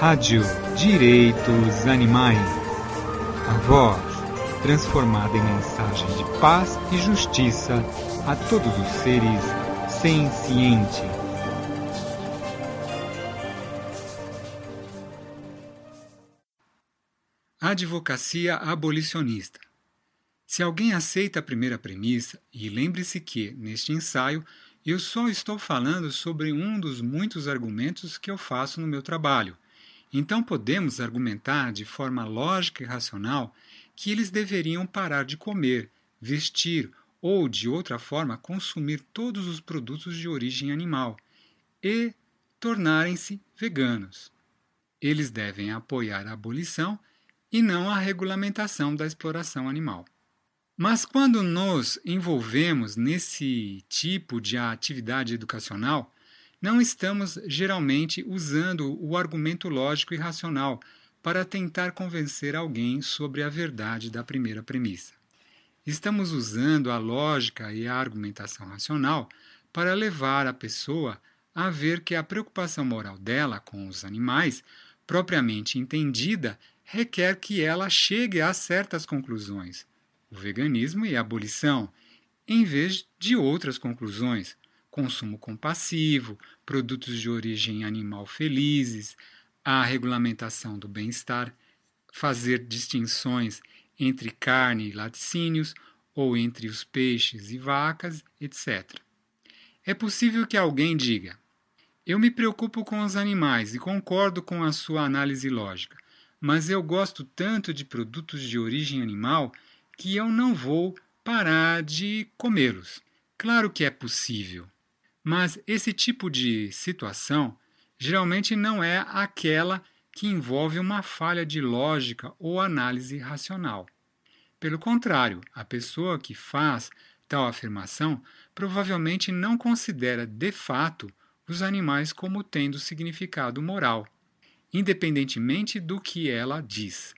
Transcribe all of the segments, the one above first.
Rádio Direitos Animais. A voz transformada em mensagem de paz e justiça a todos os seres sencientes. Advocacia abolicionista. Se alguém aceita a primeira premissa, e lembre-se que, neste ensaio, eu só estou falando sobre um dos muitos argumentos que eu faço no meu trabalho. Então podemos argumentar de forma lógica e racional que eles deveriam parar de comer, vestir ou, de outra forma, consumir todos os produtos de origem animal e tornarem-se veganos. Eles devem apoiar a abolição e não a regulamentação da exploração animal. Mas quando nos envolvemos nesse tipo de atividade educacional, não estamos geralmente usando o argumento lógico e racional para tentar convencer alguém sobre a verdade da primeira premissa. Estamos usando a lógica e a argumentação racional para levar a pessoa a ver que a preocupação moral dela com os animais, propriamente entendida, requer que ela chegue a certas conclusões o veganismo e a abolição, em vez de outras conclusões, consumo compassivo, produtos de origem animal felizes, a regulamentação do bem-estar, fazer distinções entre carne e laticínios ou entre os peixes e vacas, etc. É possível que alguém diga: Eu me preocupo com os animais e concordo com a sua análise lógica, mas eu gosto tanto de produtos de origem animal que eu não vou parar de comê-los. Claro que é possível, mas esse tipo de situação geralmente não é aquela que envolve uma falha de lógica ou análise racional. Pelo contrário, a pessoa que faz tal afirmação provavelmente não considera de fato os animais como tendo significado moral, independentemente do que ela diz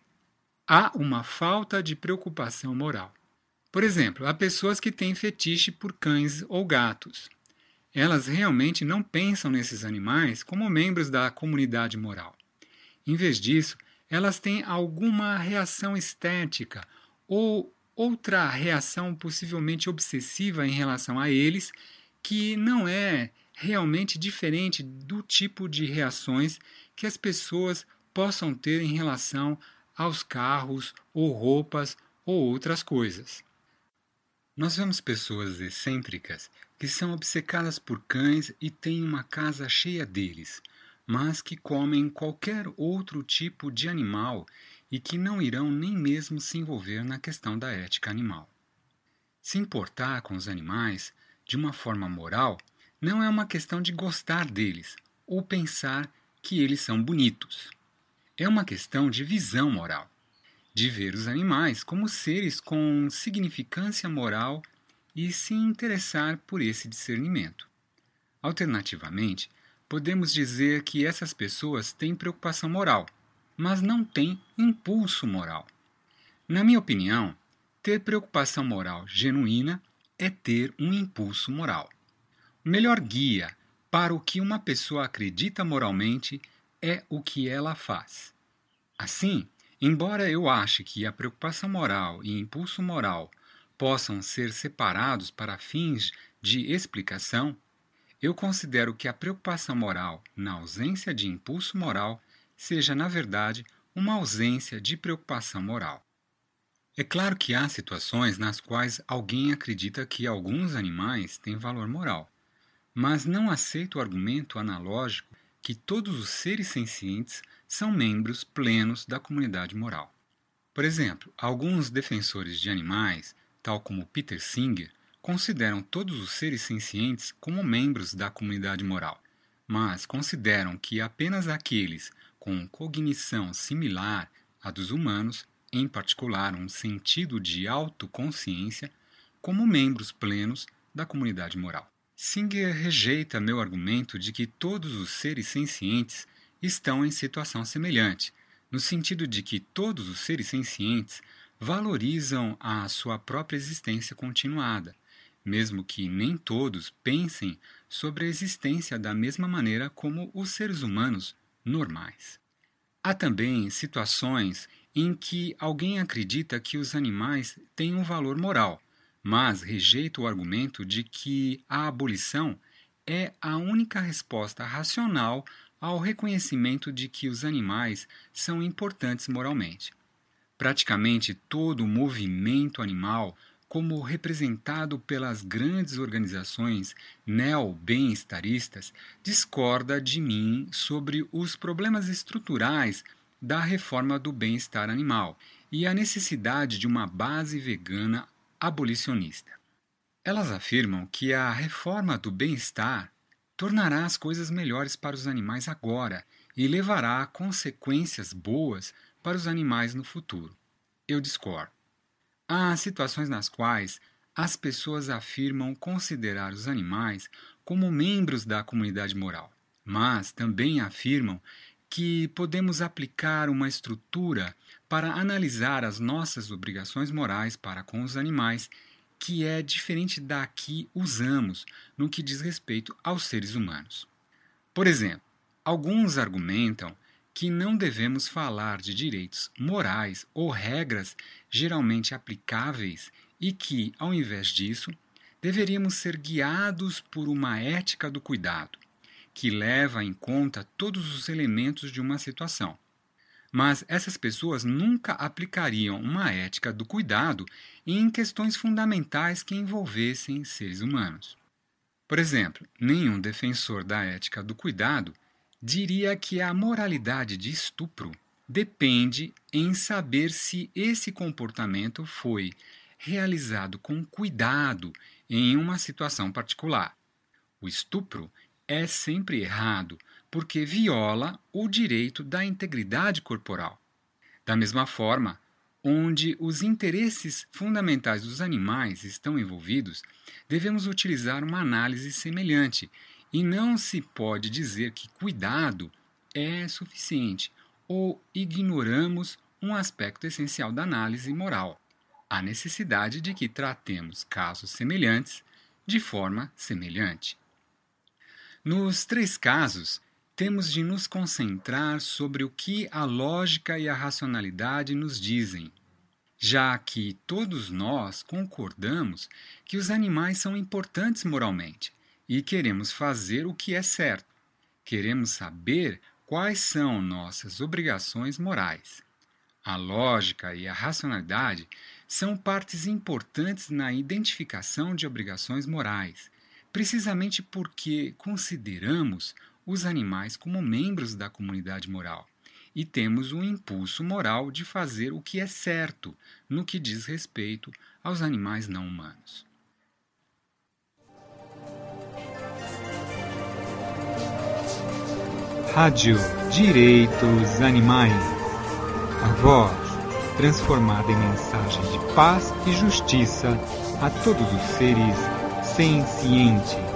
há uma falta de preocupação moral. Por exemplo, há pessoas que têm fetiche por cães ou gatos. Elas realmente não pensam nesses animais como membros da comunidade moral. Em vez disso, elas têm alguma reação estética ou outra reação possivelmente obsessiva em relação a eles, que não é realmente diferente do tipo de reações que as pessoas possam ter em relação aos carros ou roupas ou outras coisas. Nós vemos pessoas excêntricas que são obcecadas por cães e têm uma casa cheia deles, mas que comem qualquer outro tipo de animal e que não irão nem mesmo se envolver na questão da ética animal. Se importar com os animais de uma forma moral não é uma questão de gostar deles ou pensar que eles são bonitos é uma questão de visão moral, de ver os animais como seres com significância moral e se interessar por esse discernimento. Alternativamente, podemos dizer que essas pessoas têm preocupação moral, mas não têm impulso moral. Na minha opinião, ter preocupação moral genuína é ter um impulso moral. O melhor guia para o que uma pessoa acredita moralmente é o que ela faz. Assim, embora eu ache que a preocupação moral e impulso moral possam ser separados para fins de explicação, eu considero que a preocupação moral, na ausência de impulso moral, seja, na verdade, uma ausência de preocupação moral. É claro que há situações nas quais alguém acredita que alguns animais têm valor moral, mas não aceito o argumento analógico que todos os seres sencientes são membros plenos da comunidade moral. Por exemplo, alguns defensores de animais, tal como Peter Singer, consideram todos os seres sencientes como membros da comunidade moral, mas consideram que apenas aqueles com cognição similar à dos humanos, em particular um sentido de autoconsciência, como membros plenos da comunidade moral. Singer rejeita meu argumento de que todos os seres sencientes estão em situação semelhante, no sentido de que todos os seres sencientes valorizam a sua própria existência continuada, mesmo que nem todos pensem sobre a existência da mesma maneira como os seres humanos normais. Há também situações em que alguém acredita que os animais têm um valor moral, mas rejeita o argumento de que a abolição é a única resposta racional ao reconhecimento de que os animais são importantes moralmente. Praticamente todo o movimento animal, como representado pelas grandes organizações neo-bem-estaristas, discorda de mim sobre os problemas estruturais da reforma do bem-estar animal e a necessidade de uma base vegana abolicionista. Elas afirmam que a reforma do bem-estar tornará as coisas melhores para os animais agora e levará a consequências boas para os animais no futuro. Eu discordo. Há situações nas quais as pessoas afirmam considerar os animais como membros da comunidade moral, mas também afirmam que podemos aplicar uma estrutura para analisar as nossas obrigações morais para com os animais que é diferente da que usamos no que diz respeito aos seres humanos. Por exemplo, alguns argumentam que não devemos falar de direitos morais ou regras geralmente aplicáveis e que, ao invés disso, deveríamos ser guiados por uma ética do cuidado que leva em conta todos os elementos de uma situação. Mas essas pessoas nunca aplicariam uma ética do cuidado em questões fundamentais que envolvessem seres humanos. Por exemplo, nenhum defensor da ética do cuidado diria que a moralidade de estupro depende em saber se esse comportamento foi realizado com cuidado em uma situação particular. O estupro é sempre errado, porque viola o direito da integridade corporal. Da mesma forma, onde os interesses fundamentais dos animais estão envolvidos, devemos utilizar uma análise semelhante, e não se pode dizer que cuidado é suficiente ou ignoramos um aspecto essencial da análise moral, a necessidade de que tratemos casos semelhantes de forma semelhante. Nos três casos, temos de nos concentrar sobre o que a lógica e a racionalidade nos dizem, já que todos nós concordamos que os animais são importantes moralmente e queremos fazer o que é certo. Queremos saber quais são nossas obrigações morais. A lógica e a racionalidade são partes importantes na identificação de obrigações morais precisamente porque consideramos os animais como membros da comunidade moral e temos o impulso moral de fazer o que é certo no que diz respeito aos animais não humanos. Rádio Direitos Animais. A voz transformada em mensagem de paz e justiça a todos os seres senciente.